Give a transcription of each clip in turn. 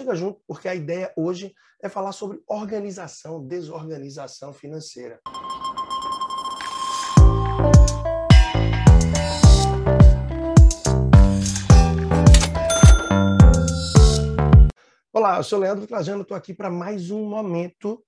chega junto, porque a ideia hoje é falar sobre organização, desorganização financeira. Olá, eu sou Leandro Trajano, estou aqui para mais um momento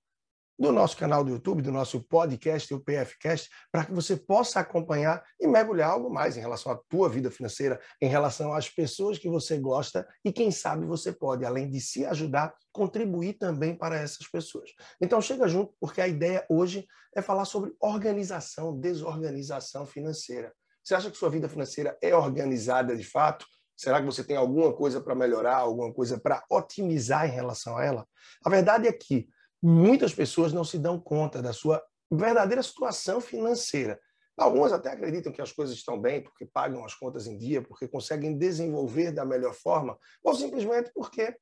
do nosso canal do YouTube, do nosso podcast, o PFcast, para que você possa acompanhar e mergulhar algo mais em relação à tua vida financeira, em relação às pessoas que você gosta e quem sabe você pode, além de se ajudar, contribuir também para essas pessoas. Então chega junto, porque a ideia hoje é falar sobre organização, desorganização financeira. Você acha que sua vida financeira é organizada de fato? Será que você tem alguma coisa para melhorar, alguma coisa para otimizar em relação a ela? A verdade é que muitas pessoas não se dão conta da sua verdadeira situação financeira. Algumas até acreditam que as coisas estão bem porque pagam as contas em dia, porque conseguem desenvolver da melhor forma, ou simplesmente porque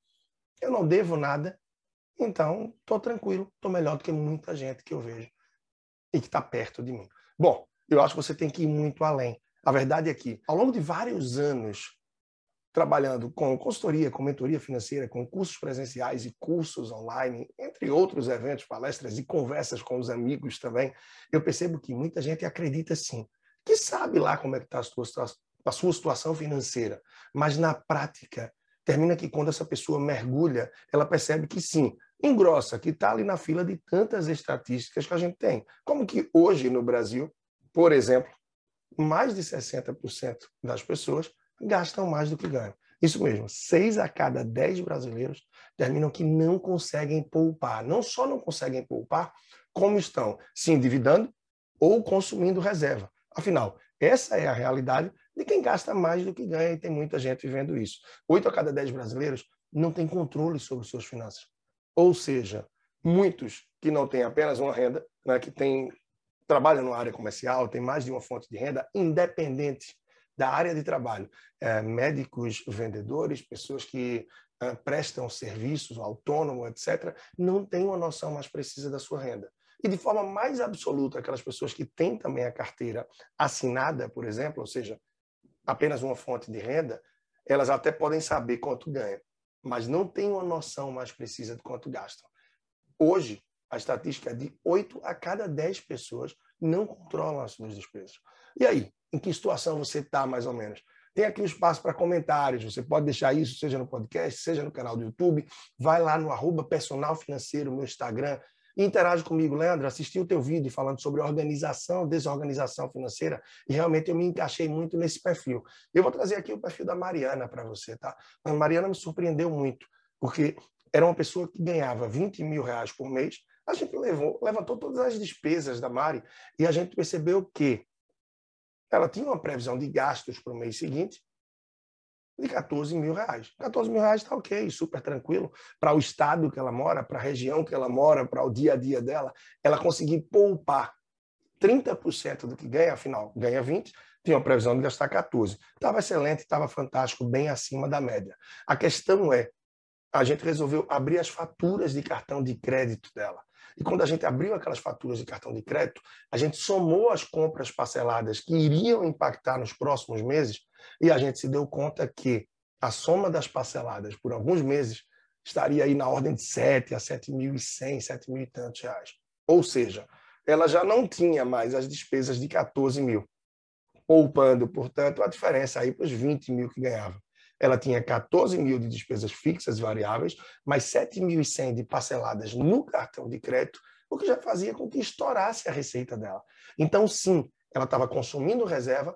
eu não devo nada, então estou tranquilo, estou melhor do que muita gente que eu vejo e que está perto de mim. Bom, eu acho que você tem que ir muito além. A verdade é que, ao longo de vários anos trabalhando com consultoria, com mentoria financeira, com cursos presenciais e cursos online, entre outros eventos, palestras e conversas com os amigos também, eu percebo que muita gente acredita sim, que sabe lá como é que está a sua, a sua situação financeira, mas na prática termina que quando essa pessoa mergulha, ela percebe que sim, engrossa, que está ali na fila de tantas estatísticas que a gente tem. Como que hoje no Brasil, por exemplo, mais de 60% das pessoas gastam mais do que ganham. Isso mesmo, seis a cada dez brasileiros terminam que não conseguem poupar. Não só não conseguem poupar, como estão se endividando ou consumindo reserva. Afinal, essa é a realidade de quem gasta mais do que ganha e tem muita gente vivendo isso. Oito a cada dez brasileiros não têm controle sobre suas finanças. Ou seja, muitos que não têm apenas uma renda, né, que tem, trabalham na área comercial, têm mais de uma fonte de renda, independente da área de trabalho, é, médicos, vendedores, pessoas que é, prestam serviços, autônomo, etc., não têm uma noção mais precisa da sua renda. E de forma mais absoluta, aquelas pessoas que têm também a carteira assinada, por exemplo, ou seja, apenas uma fonte de renda, elas até podem saber quanto ganham, mas não têm uma noção mais precisa de quanto gastam. Hoje, a estatística é de 8 a cada 10 pessoas não controlam as suas despesas. E aí, em que situação você está, mais ou menos? Tem aqui um espaço para comentários. Você pode deixar isso, seja no podcast, seja no canal do YouTube. Vai lá no arroba personal financeiro, meu Instagram, interage comigo. Leandro, assisti o teu vídeo falando sobre organização, desorganização financeira, e realmente eu me encaixei muito nesse perfil. Eu vou trazer aqui o perfil da Mariana para você, tá? A Mariana me surpreendeu muito, porque era uma pessoa que ganhava 20 mil reais por mês. A gente levou, levantou todas as despesas da Mari e a gente percebeu que ela tinha uma previsão de gastos para o mês seguinte de 14 mil reais. 14 mil reais está ok, super tranquilo. Para o estado que ela mora, para a região que ela mora, para o dia a dia dela, ela conseguir poupar 30% do que ganha, afinal, ganha 20, tinha uma previsão de gastar 14. Estava excelente, estava fantástico, bem acima da média. A questão é, a gente resolveu abrir as faturas de cartão de crédito dela. E quando a gente abriu aquelas faturas de cartão de crédito, a gente somou as compras parceladas que iriam impactar nos próximos meses e a gente se deu conta que a soma das parceladas por alguns meses estaria aí na ordem de 7 a 7.100, 7 mil e tantos reais. Ou seja, ela já não tinha mais as despesas de 14 mil, poupando, portanto, a diferença aí para os 20 mil que ganhava ela tinha 14 mil de despesas fixas e variáveis, mais 7.100 de parceladas no cartão de crédito, o que já fazia com que estourasse a receita dela. Então, sim, ela estava consumindo reserva,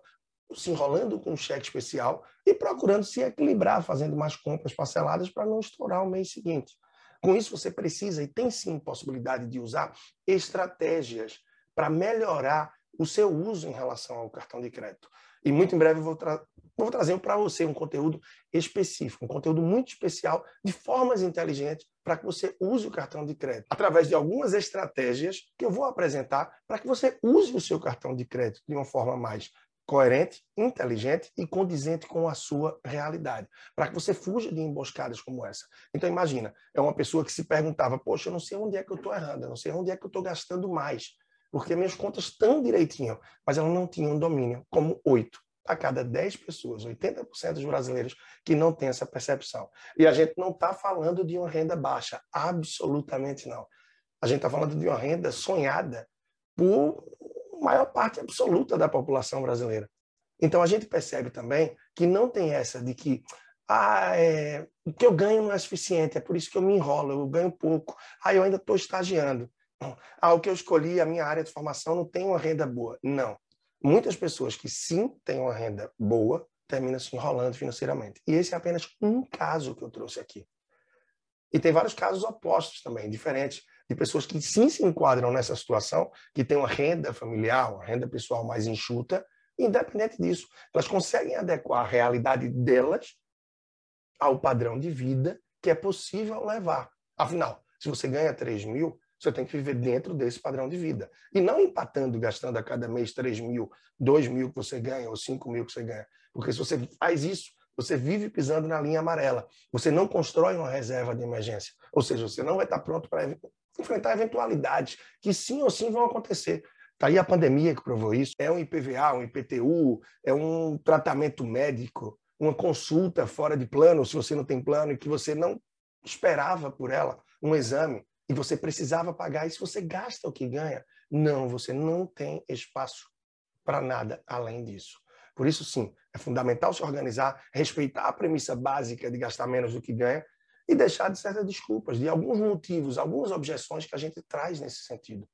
se enrolando com um cheque especial e procurando se equilibrar, fazendo mais compras parceladas para não estourar o mês seguinte. Com isso, você precisa e tem sim possibilidade de usar estratégias para melhorar o seu uso em relação ao cartão de crédito. E muito em breve eu vou, tra vou trazer para você um conteúdo específico, um conteúdo muito especial, de formas inteligentes, para que você use o cartão de crédito, através de algumas estratégias que eu vou apresentar para que você use o seu cartão de crédito de uma forma mais coerente, inteligente e condizente com a sua realidade, para que você fuja de emboscadas como essa. Então imagina, é uma pessoa que se perguntava, poxa, eu não sei onde é que eu estou errando, eu não sei onde é que eu estou gastando mais porque minhas contas estão direitinho, mas ela não tinha um domínio como oito a cada 10 pessoas, 80% dos brasileiros que não tem essa percepção. E a gente não está falando de uma renda baixa, absolutamente não. A gente está falando de uma renda sonhada por maior parte absoluta da população brasileira. Então a gente percebe também que não tem essa de que ah, é, o que eu ganho não é suficiente, é por isso que eu me enrolo, eu ganho pouco. Ah, eu ainda estou estagiando. Ah, o que eu escolhi, a minha área de formação não tem uma renda boa. Não. Muitas pessoas que sim têm uma renda boa terminam se enrolando financeiramente. E esse é apenas um caso que eu trouxe aqui. E tem vários casos opostos também, diferentes, de pessoas que sim se enquadram nessa situação, que têm uma renda familiar, uma renda pessoal mais enxuta, independente disso, elas conseguem adequar a realidade delas ao padrão de vida que é possível levar. Afinal, se você ganha 3 mil, você tem que viver dentro desse padrão de vida. E não empatando, gastando a cada mês 3 mil, 2 mil que você ganha ou 5 mil que você ganha. Porque se você faz isso, você vive pisando na linha amarela. Você não constrói uma reserva de emergência. Ou seja, você não vai estar pronto para enfrentar eventualidades que sim ou sim vão acontecer. Está aí a pandemia que provou isso. É um IPVA, um IPTU, é um tratamento médico, uma consulta fora de plano, se você não tem plano e que você não esperava por ela, um exame, e você precisava pagar. E se você gasta o que ganha, não, você não tem espaço para nada além disso. Por isso, sim, é fundamental se organizar, respeitar a premissa básica de gastar menos do que ganha e deixar de certas desculpas, de alguns motivos, algumas objeções que a gente traz nesse sentido.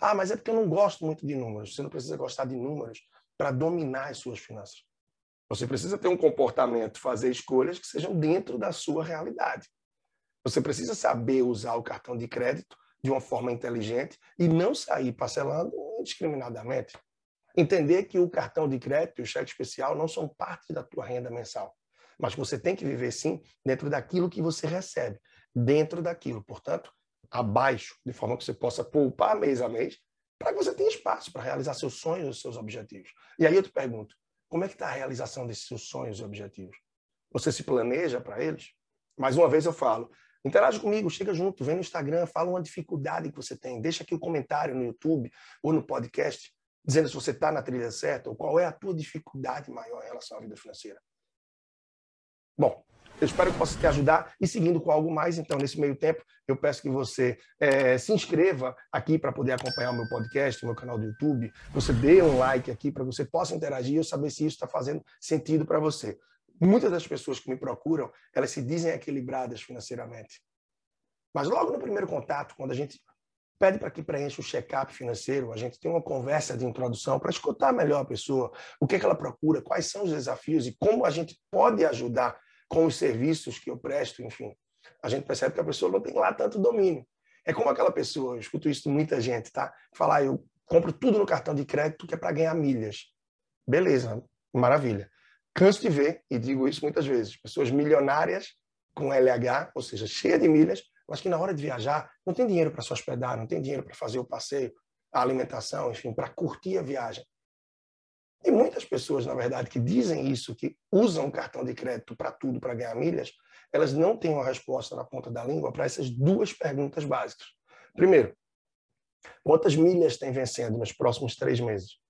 Ah, mas é porque eu não gosto muito de números. Você não precisa gostar de números para dominar as suas finanças. Você precisa ter um comportamento, fazer escolhas que sejam dentro da sua realidade. Você precisa saber usar o cartão de crédito de uma forma inteligente e não sair parcelando indiscriminadamente. Entender que o cartão de crédito e o cheque especial não são parte da tua renda mensal, mas você tem que viver sim dentro daquilo que você recebe, dentro daquilo. Portanto, abaixo, de forma que você possa poupar mês a mês, para que você tenha espaço para realizar seus sonhos e seus objetivos. E aí eu te pergunto, como é que está a realização desses seus sonhos e objetivos? Você se planeja para eles? Mais uma vez eu falo, interage comigo, chega junto, vem no Instagram, fala uma dificuldade que você tem, deixa aqui um comentário no YouTube ou no podcast, dizendo se você está na trilha certa ou qual é a tua dificuldade maior em relação à vida financeira. Bom, eu espero que possa te ajudar e seguindo com algo mais. Então, nesse meio tempo, eu peço que você é, se inscreva aqui para poder acompanhar o meu podcast, o meu canal do YouTube. Você dê um like aqui para você possa interagir e eu saber se isso está fazendo sentido para você. Muitas das pessoas que me procuram, elas se dizem equilibradas financeiramente. Mas logo no primeiro contato, quando a gente pede para que preencha o check-up financeiro, a gente tem uma conversa de introdução para escutar melhor a pessoa, o que, é que ela procura, quais são os desafios e como a gente pode ajudar com os serviços que eu presto, enfim, a gente percebe que a pessoa não tem lá tanto domínio. É como aquela pessoa, eu escuto isso de muita gente, tá? Falar, ah, eu compro tudo no cartão de crédito que é para ganhar milhas. Beleza, maravilha. Canso de ver, e digo isso muitas vezes, pessoas milionárias com LH, ou seja, cheia de milhas, mas que na hora de viajar não tem dinheiro para se hospedar, não tem dinheiro para fazer o passeio, a alimentação, enfim, para curtir a viagem. E muitas pessoas, na verdade, que dizem isso, que usam cartão de crédito para tudo, para ganhar milhas, elas não têm uma resposta na ponta da língua para essas duas perguntas básicas. Primeiro, quantas milhas tem vencendo nos próximos três meses?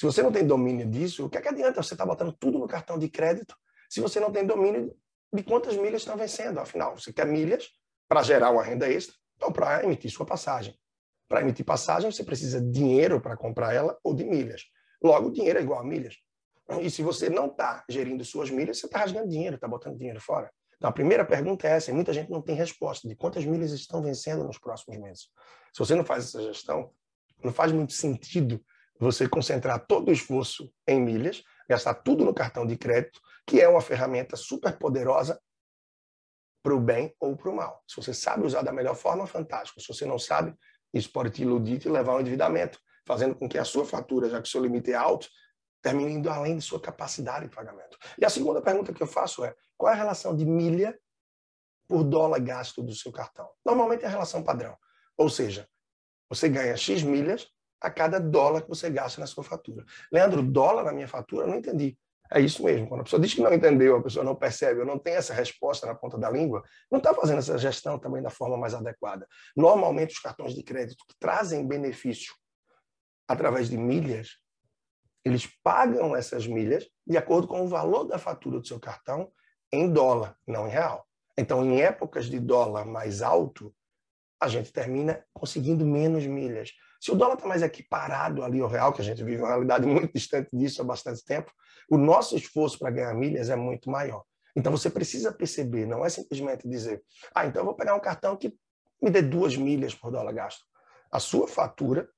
Se você não tem domínio disso, o que, é que adianta você estar tá botando tudo no cartão de crédito se você não tem domínio de quantas milhas estão vencendo? Afinal, você quer milhas para gerar uma renda extra ou para emitir sua passagem. Para emitir passagem, você precisa de dinheiro para comprar ela ou de milhas. Logo, dinheiro é igual a milhas. E se você não está gerindo suas milhas, você está rasgando dinheiro, está botando dinheiro fora. Então, a primeira pergunta é essa, e muita gente não tem resposta de quantas milhas estão vencendo nos próximos meses. Se você não faz essa gestão, não faz muito sentido você concentrar todo o esforço em milhas, gastar tudo no cartão de crédito, que é uma ferramenta super poderosa para o bem ou para o mal. Se você sabe usar da melhor forma, fantástico. Se você não sabe, isso pode te iludir e te levar ao endividamento fazendo com que a sua fatura, já que o seu limite é alto, termine indo além de sua capacidade de pagamento. E a segunda pergunta que eu faço é: qual é a relação de milha por dólar gasto do seu cartão? Normalmente é a relação padrão. Ou seja, você ganha X milhas a cada dólar que você gasta na sua fatura. Leandro, dólar na minha fatura? Eu não entendi. É isso mesmo. Quando a pessoa diz que não entendeu, a pessoa não percebe, ou não tem essa resposta na ponta da língua, não está fazendo essa gestão também da forma mais adequada. Normalmente, os cartões de crédito que trazem benefício através de milhas, eles pagam essas milhas de acordo com o valor da fatura do seu cartão em dólar, não em real. Então, em épocas de dólar mais alto, a gente termina conseguindo menos milhas. Se o dólar está mais equiparado ali ao real, que a gente vive uma realidade muito distante disso há bastante tempo, o nosso esforço para ganhar milhas é muito maior. Então você precisa perceber, não é simplesmente dizer, ah, então eu vou pegar um cartão que me dê duas milhas por dólar gasto. A sua fatura,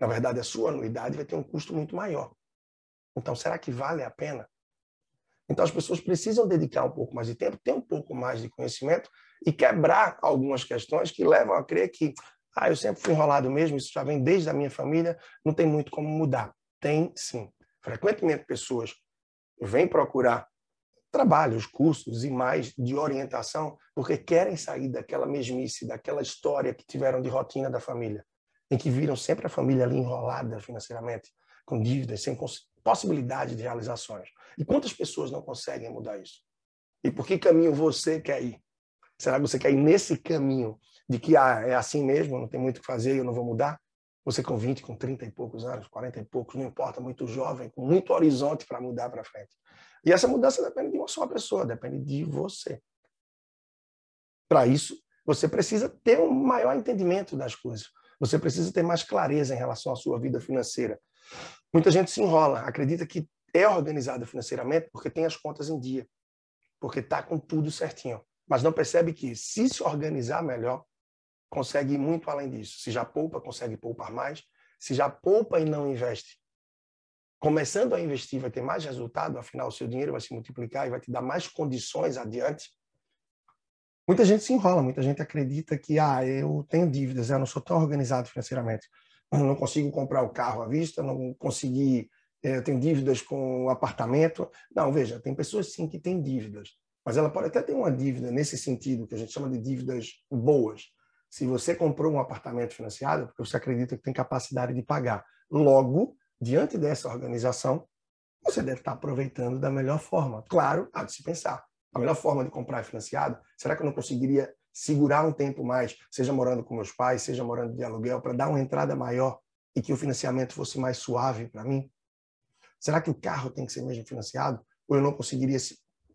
na verdade, a sua anuidade vai ter um custo muito maior. Então, será que vale a pena? Então, as pessoas precisam dedicar um pouco mais de tempo, ter um pouco mais de conhecimento e quebrar algumas questões que levam a crer que, ah, eu sempre fui enrolado mesmo, isso já vem desde a minha família, não tem muito como mudar. Tem sim. Frequentemente, pessoas vêm procurar trabalhos, cursos e mais de orientação porque querem sair daquela mesmice, daquela história que tiveram de rotina da família, em que viram sempre a família ali enrolada financeiramente, com dívidas, sem possibilidade de realizações. E quantas pessoas não conseguem mudar isso? E por que caminho você quer ir? Será que você quer ir nesse caminho de que ah, é assim mesmo, não tem muito o que fazer, eu não vou mudar? Você com 20, com 30 e poucos anos, 40 e poucos, não importa, muito jovem, com muito horizonte para mudar para frente. E essa mudança depende de uma só pessoa, depende de você. Para isso, você precisa ter um maior entendimento das coisas. Você precisa ter mais clareza em relação à sua vida financeira. Muita gente se enrola, acredita que é organizada financeiramente porque tem as contas em dia, porque está com tudo certinho. Mas não percebe que, se se organizar melhor, consegue ir muito além disso. Se já poupa, consegue poupar mais. Se já poupa e não investe, começando a investir vai ter mais resultado, afinal, o seu dinheiro vai se multiplicar e vai te dar mais condições adiante. Muita gente se enrola, muita gente acredita que ah, eu tenho dívidas, eu não sou tão organizado financeiramente não consigo comprar o carro à vista, não consegui, é, tenho dívidas com o apartamento. Não, veja, tem pessoas sim que têm dívidas, mas ela pode até ter uma dívida nesse sentido, que a gente chama de dívidas boas. Se você comprou um apartamento financiado, porque você acredita que tem capacidade de pagar. Logo, diante dessa organização, você deve estar aproveitando da melhor forma. Claro, há de se pensar. A melhor forma de comprar financiado, será que eu não conseguiria segurar um tempo mais, seja morando com meus pais, seja morando de aluguel, para dar uma entrada maior e que o financiamento fosse mais suave para mim? Será que o carro tem que ser mesmo financiado? Ou eu não conseguiria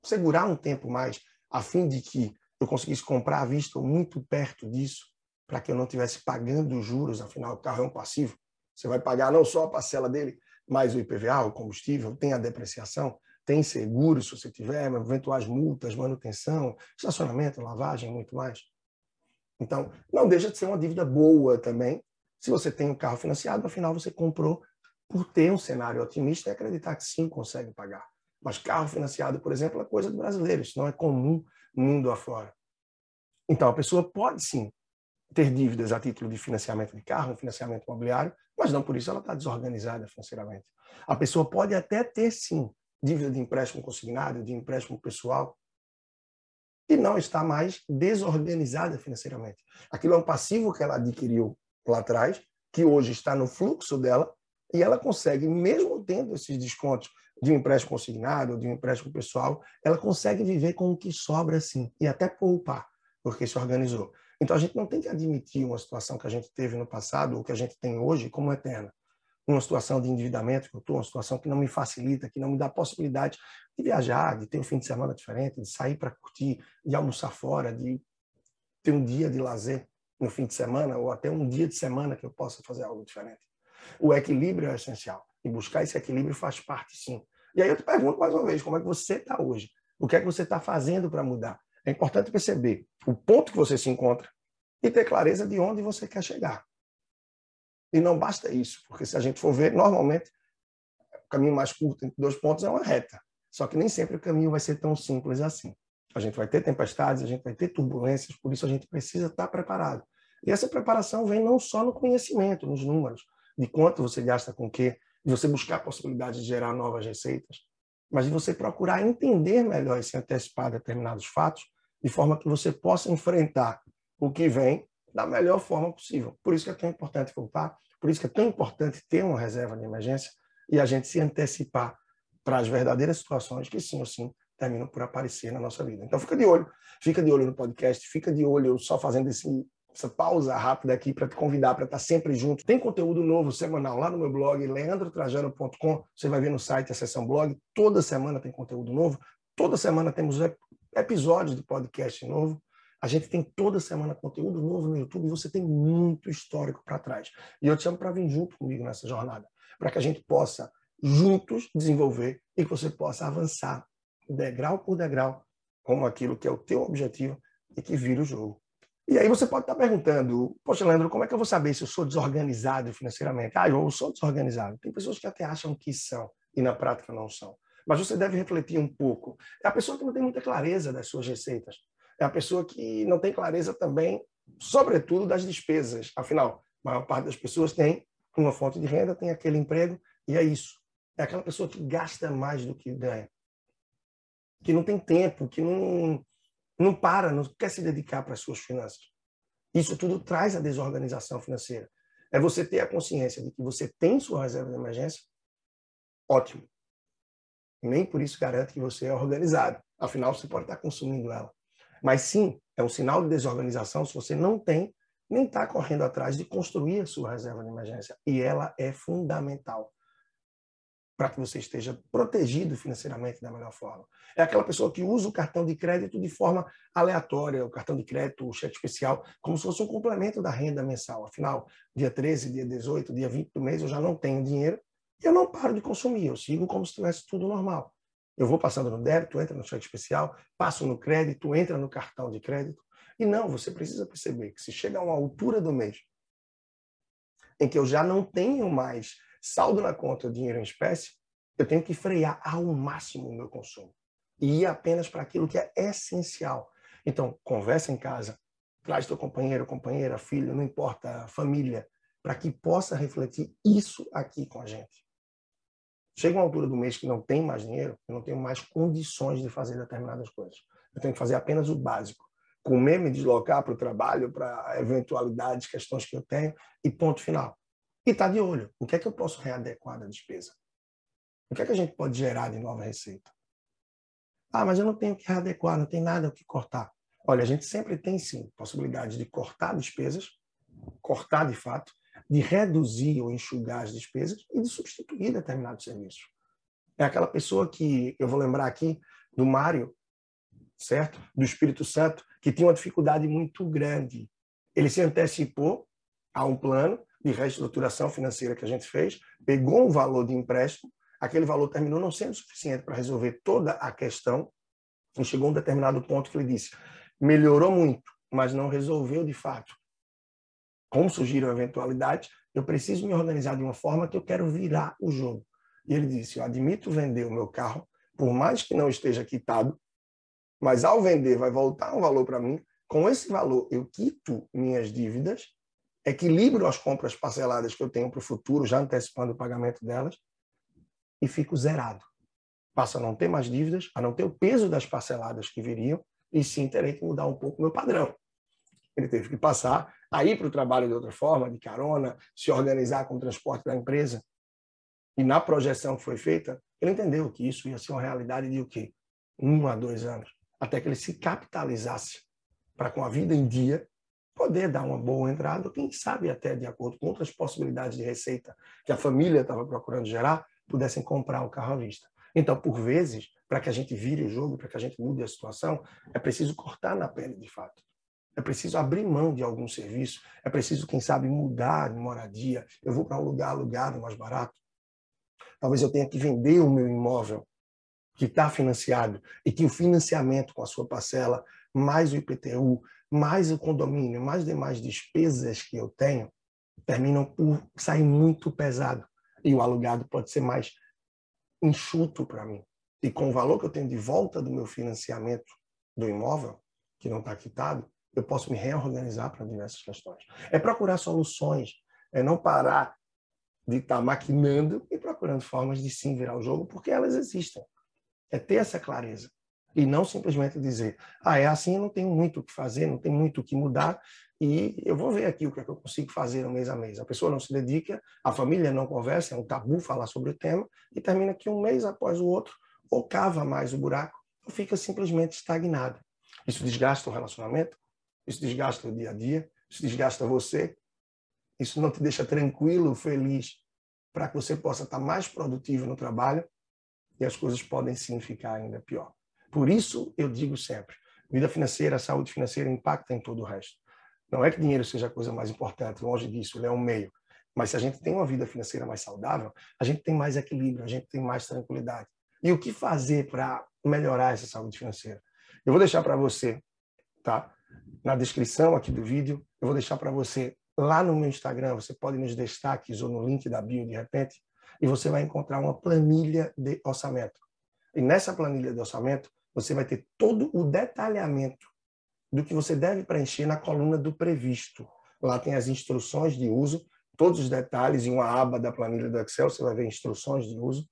segurar um tempo mais, a fim de que eu conseguisse comprar à vista ou muito perto disso, para que eu não estivesse pagando os juros, afinal, o carro é um passivo. Você vai pagar não só a parcela dele, mas o IPVA, o combustível, tem a depreciação tem seguro se você tiver, eventuais multas, manutenção, estacionamento, lavagem, muito mais. Então, não deixa de ser uma dívida boa também. Se você tem um carro financiado, afinal você comprou por ter um cenário otimista e acreditar que sim consegue pagar. Mas carro financiado, por exemplo, é coisa do brasileiro, isso não é comum mundo afora. Então, a pessoa pode sim ter dívidas a título de financiamento de carro, financiamento imobiliário, mas não por isso ela está desorganizada financeiramente. A pessoa pode até ter sim dívida de empréstimo consignado, de empréstimo pessoal, e não está mais desorganizada financeiramente. Aquilo é um passivo que ela adquiriu lá atrás, que hoje está no fluxo dela, e ela consegue, mesmo tendo esses descontos de um empréstimo consignado, de um empréstimo pessoal, ela consegue viver com o que sobra sim, e até poupar, porque se organizou. Então a gente não tem que admitir uma situação que a gente teve no passado, ou que a gente tem hoje, como eterna uma situação de endividamento que eu estou, uma situação que não me facilita, que não me dá possibilidade de viajar, de ter um fim de semana diferente, de sair para curtir, de almoçar fora, de ter um dia de lazer no fim de semana ou até um dia de semana que eu possa fazer algo diferente. O equilíbrio é essencial e buscar esse equilíbrio faz parte, sim. E aí eu te pergunto mais uma vez, como é que você está hoje? O que é que você está fazendo para mudar? É importante perceber o ponto que você se encontra e ter clareza de onde você quer chegar. E não basta isso, porque se a gente for ver, normalmente, o caminho mais curto entre dois pontos é uma reta. Só que nem sempre o caminho vai ser tão simples assim. A gente vai ter tempestades, a gente vai ter turbulências, por isso a gente precisa estar preparado. E essa preparação vem não só no conhecimento, nos números, de quanto você gasta com o quê, de você buscar a possibilidade de gerar novas receitas, mas de você procurar entender melhor e se antecipar determinados fatos, de forma que você possa enfrentar o que vem da melhor forma possível. Por isso que é tão importante voltar, por isso que é tão importante ter uma reserva de emergência e a gente se antecipar para as verdadeiras situações que sim ou sim terminam por aparecer na nossa vida. Então fica de olho, fica de olho no podcast, fica de olho só fazendo esse essa pausa rápida aqui para te convidar para estar tá sempre junto. Tem conteúdo novo semanal lá no meu blog, leandrotrajano.com. Você vai ver no site a seção blog. Toda semana tem conteúdo novo. Toda semana temos episódios de podcast novo. A gente tem toda semana conteúdo novo no YouTube e você tem muito histórico para trás. E eu te chamo para vir junto comigo nessa jornada, para que a gente possa juntos desenvolver e que você possa avançar degrau por degrau como aquilo que é o teu objetivo e que vira o jogo. E aí você pode estar perguntando, poxa, Leandro, como é que eu vou saber se eu sou desorganizado financeiramente? Ah, eu sou desorganizado. Tem pessoas que até acham que são e na prática não são. Mas você deve refletir um pouco. É a pessoa que não tem muita clareza das suas receitas. É a pessoa que não tem clareza também, sobretudo, das despesas. Afinal, a maior parte das pessoas tem uma fonte de renda, tem aquele emprego, e é isso. É aquela pessoa que gasta mais do que ganha. Que não tem tempo, que não, não para, não quer se dedicar para as suas finanças. Isso tudo traz a desorganização financeira. É você ter a consciência de que você tem sua reserva de emergência, ótimo. Nem por isso garante que você é organizado. Afinal, você pode estar consumindo ela. Mas sim, é um sinal de desorganização se você não tem nem está correndo atrás de construir a sua reserva de emergência. E ela é fundamental para que você esteja protegido financeiramente da melhor forma. É aquela pessoa que usa o cartão de crédito de forma aleatória, o cartão de crédito, o cheque especial, como se fosse um complemento da renda mensal. Afinal, dia 13, dia 18, dia 20 do mês eu já não tenho dinheiro e eu não paro de consumir, eu sigo como se tivesse tudo normal. Eu vou passando no débito, entra no cheque especial, passo no crédito, entra no cartão de crédito. E não, você precisa perceber que se chega a uma altura do mês em que eu já não tenho mais saldo na conta, dinheiro em espécie, eu tenho que frear ao máximo o meu consumo e ir apenas para aquilo que é essencial. Então, conversa em casa, traz teu companheiro, companheira, filho, não importa, família, para que possa refletir isso aqui com a gente. Chega uma altura do mês que não tem mais dinheiro, eu não tenho mais condições de fazer determinadas coisas. Eu tenho que fazer apenas o básico. Comer, me deslocar para o trabalho, para eventualidades, questões que eu tenho, e ponto final. E está de olho. O que é que eu posso readequar da despesa? O que é que a gente pode gerar de nova receita? Ah, mas eu não tenho que readequar, não tem nada o que cortar. Olha, a gente sempre tem sim possibilidade de cortar despesas, cortar de fato, de reduzir ou enxugar as despesas e de substituir determinados serviços. É aquela pessoa que, eu vou lembrar aqui do Mário, certo? Do Espírito Santo, que tinha uma dificuldade muito grande. Ele se antecipou a um plano de reestruturação financeira que a gente fez, pegou um valor de empréstimo, aquele valor terminou não sendo suficiente para resolver toda a questão, e chegou um determinado ponto que ele disse: melhorou muito, mas não resolveu de fato. Como surgiram eventualidades, eu preciso me organizar de uma forma que eu quero virar o jogo. E ele disse: Eu admito vender o meu carro, por mais que não esteja quitado, mas ao vender vai voltar um valor para mim. Com esse valor, eu quito minhas dívidas equilibro as compras parceladas que eu tenho para o futuro, já antecipando o pagamento delas, e fico zerado. Passo a não ter mais dívidas, a não ter o peso das parceladas que viriam, e sim terei que mudar um pouco o meu padrão. Ele teve que passar a ir para o trabalho de outra forma, de carona, se organizar com o transporte da empresa. E na projeção que foi feita, ele entendeu que isso ia ser uma realidade de o quê? Um a dois anos. Até que ele se capitalizasse para, com a vida em dia, poder dar uma boa entrada, quem sabe até de acordo com outras possibilidades de receita que a família estava procurando gerar, pudessem comprar o carro à vista. Então, por vezes, para que a gente vire o jogo, para que a gente mude a situação, é preciso cortar na pele de fato. É preciso abrir mão de algum serviço, é preciso, quem sabe, mudar de moradia. Eu vou para um lugar alugado mais barato. Talvez eu tenha que vender o meu imóvel que está financiado e que o financiamento com a sua parcela, mais o IPTU, mais o condomínio, mais demais despesas que eu tenho, terminam por sair muito pesado. E o alugado pode ser mais enxuto para mim. E com o valor que eu tenho de volta do meu financiamento do imóvel, que não está quitado, eu posso me reorganizar para diversas questões. É procurar soluções, é não parar de estar tá maquinando e procurando formas de sim virar o jogo, porque elas existem. É ter essa clareza. E não simplesmente dizer, ah, é assim, não tenho muito o que fazer, não tem muito o que mudar, e eu vou ver aqui o que, é que eu consigo fazer no mês a mês. A pessoa não se dedica, a família não conversa, é um tabu falar sobre o tema, e termina que um mês após o outro, ou cava mais o buraco, ou fica simplesmente estagnado. Isso desgasta o relacionamento, isso desgasta o dia a dia, isso desgasta você, isso não te deixa tranquilo, feliz, para que você possa estar mais produtivo no trabalho e as coisas podem sim ficar ainda pior. Por isso, eu digo sempre, vida financeira, saúde financeira impacta em todo o resto. Não é que dinheiro seja a coisa mais importante, longe disso, ele é um meio. Mas se a gente tem uma vida financeira mais saudável, a gente tem mais equilíbrio, a gente tem mais tranquilidade. E o que fazer para melhorar essa saúde financeira? Eu vou deixar para você, tá? Na descrição aqui do vídeo, eu vou deixar para você lá no meu Instagram, você pode nos destaques ou no link da bio de repente, e você vai encontrar uma planilha de orçamento. E nessa planilha de orçamento, você vai ter todo o detalhamento do que você deve preencher na coluna do previsto. Lá tem as instruções de uso, todos os detalhes em uma aba da planilha do Excel, você vai ver instruções de uso.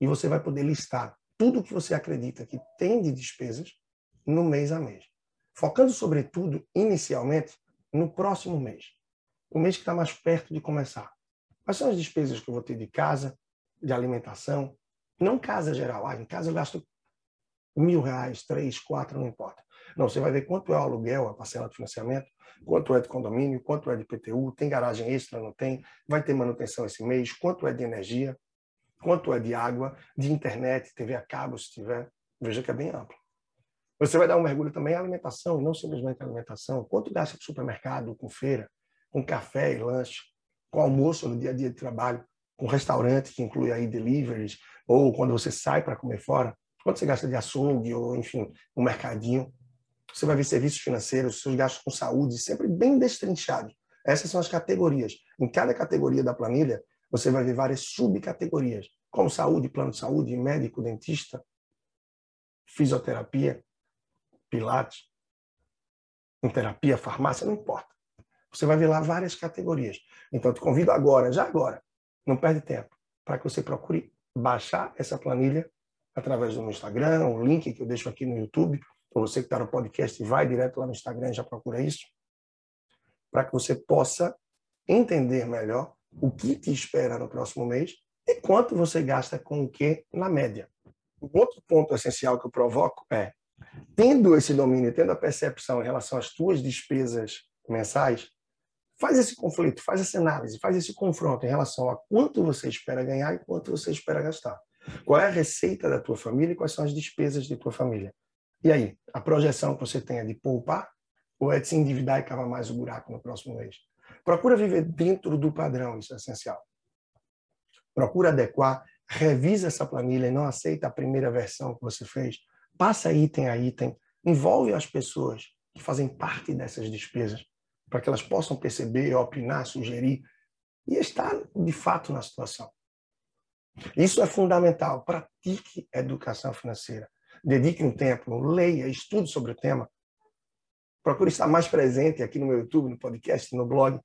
E você vai poder listar tudo o que você acredita que tem de despesas no mês a mês. Focando, sobretudo, inicialmente, no próximo mês. O mês que está mais perto de começar. Quais são as despesas que eu vou ter de casa, de alimentação? Não casa geral. Ah, em casa eu gasto mil reais, três, quatro, não importa. Não, você vai ver quanto é o aluguel, a parcela de financiamento, quanto é de condomínio, quanto é de PTU, tem garagem extra, não tem, vai ter manutenção esse mês, quanto é de energia, quanto é de água, de internet, TV a cabo, se tiver. Veja que é bem amplo. Você vai dar um mergulho também em alimentação, não simplesmente alimentação. Quanto gasta com supermercado, com feira, com café e lanche, com almoço no dia a dia de trabalho, com restaurante que inclui aí deliveries, ou quando você sai para comer fora, quanto você gasta de açougue, ou enfim, um mercadinho. Você vai ver serviços financeiros, seus gastos com saúde, sempre bem destrinchados. Essas são as categorias. Em cada categoria da planilha, você vai ver várias subcategorias, como saúde, plano de saúde, médico, dentista, fisioterapia, pilates, terapia, farmácia, não importa. Você vai ver lá várias categorias. Então, eu te convido agora, já agora, não perde tempo, para que você procure baixar essa planilha através do meu Instagram, o link que eu deixo aqui no YouTube, ou você que está no podcast vai direto lá no Instagram e já procura isso, para que você possa entender melhor o que te espera no próximo mês e quanto você gasta com o que na média. O outro ponto essencial que eu provoco é tendo esse domínio, tendo a percepção em relação às tuas despesas mensais, faz esse conflito, faz essa análise, faz esse confronto em relação a quanto você espera ganhar e quanto você espera gastar. Qual é a receita da tua família e quais são as despesas de tua família? E aí, a projeção que você tem é de poupar ou é de se endividar e cavar mais o buraco no próximo mês? Procura viver dentro do padrão, isso é essencial. Procura adequar, revisa essa planilha e não aceita a primeira versão que você fez passa item a item, envolve as pessoas que fazem parte dessas despesas, para que elas possam perceber, opinar, sugerir e estar de fato na situação. Isso é fundamental. Pratique educação financeira. Dedique um tempo, leia, estude sobre o tema. Procure estar mais presente aqui no meu YouTube, no podcast, no blog.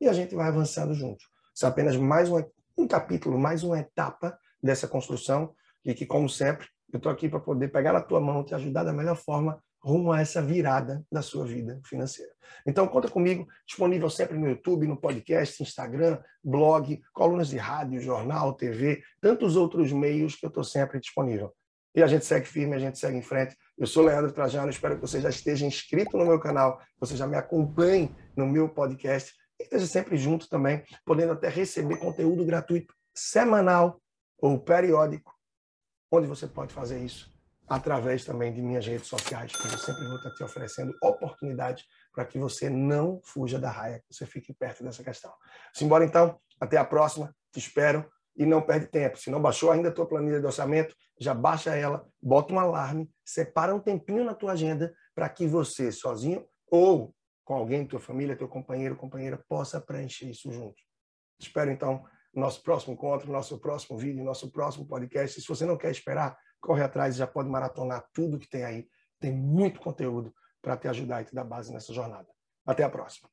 E a gente vai avançando juntos. Isso é apenas mais um, um capítulo, mais uma etapa dessa construção e que, como sempre, eu estou aqui para poder pegar na tua mão, te ajudar da melhor forma rumo a essa virada da sua vida financeira. Então, conta comigo, disponível sempre no YouTube, no podcast, Instagram, blog, colunas de rádio, jornal, TV, tantos outros meios que eu estou sempre disponível. E a gente segue firme, a gente segue em frente. Eu sou Leandro Trajano, espero que você já esteja inscrito no meu canal, você já me acompanhe no meu podcast e esteja sempre junto também, podendo até receber conteúdo gratuito semanal ou periódico onde você pode fazer isso? Através também de minhas redes sociais, que eu sempre vou estar te oferecendo oportunidades para que você não fuja da raia, que você fique perto dessa questão. Simbora então, até a próxima, te espero e não perde tempo. Se não baixou ainda a tua planilha de orçamento, já baixa ela, bota um alarme, separa um tempinho na tua agenda para que você, sozinho ou com alguém, tua família, teu companheiro, companheira, possa preencher isso junto. Espero então nosso próximo encontro, nosso próximo vídeo, nosso próximo podcast. Se você não quer esperar, corre atrás e já pode maratonar tudo que tem aí. Tem muito conteúdo para te ajudar e te dar base nessa jornada. Até a próxima.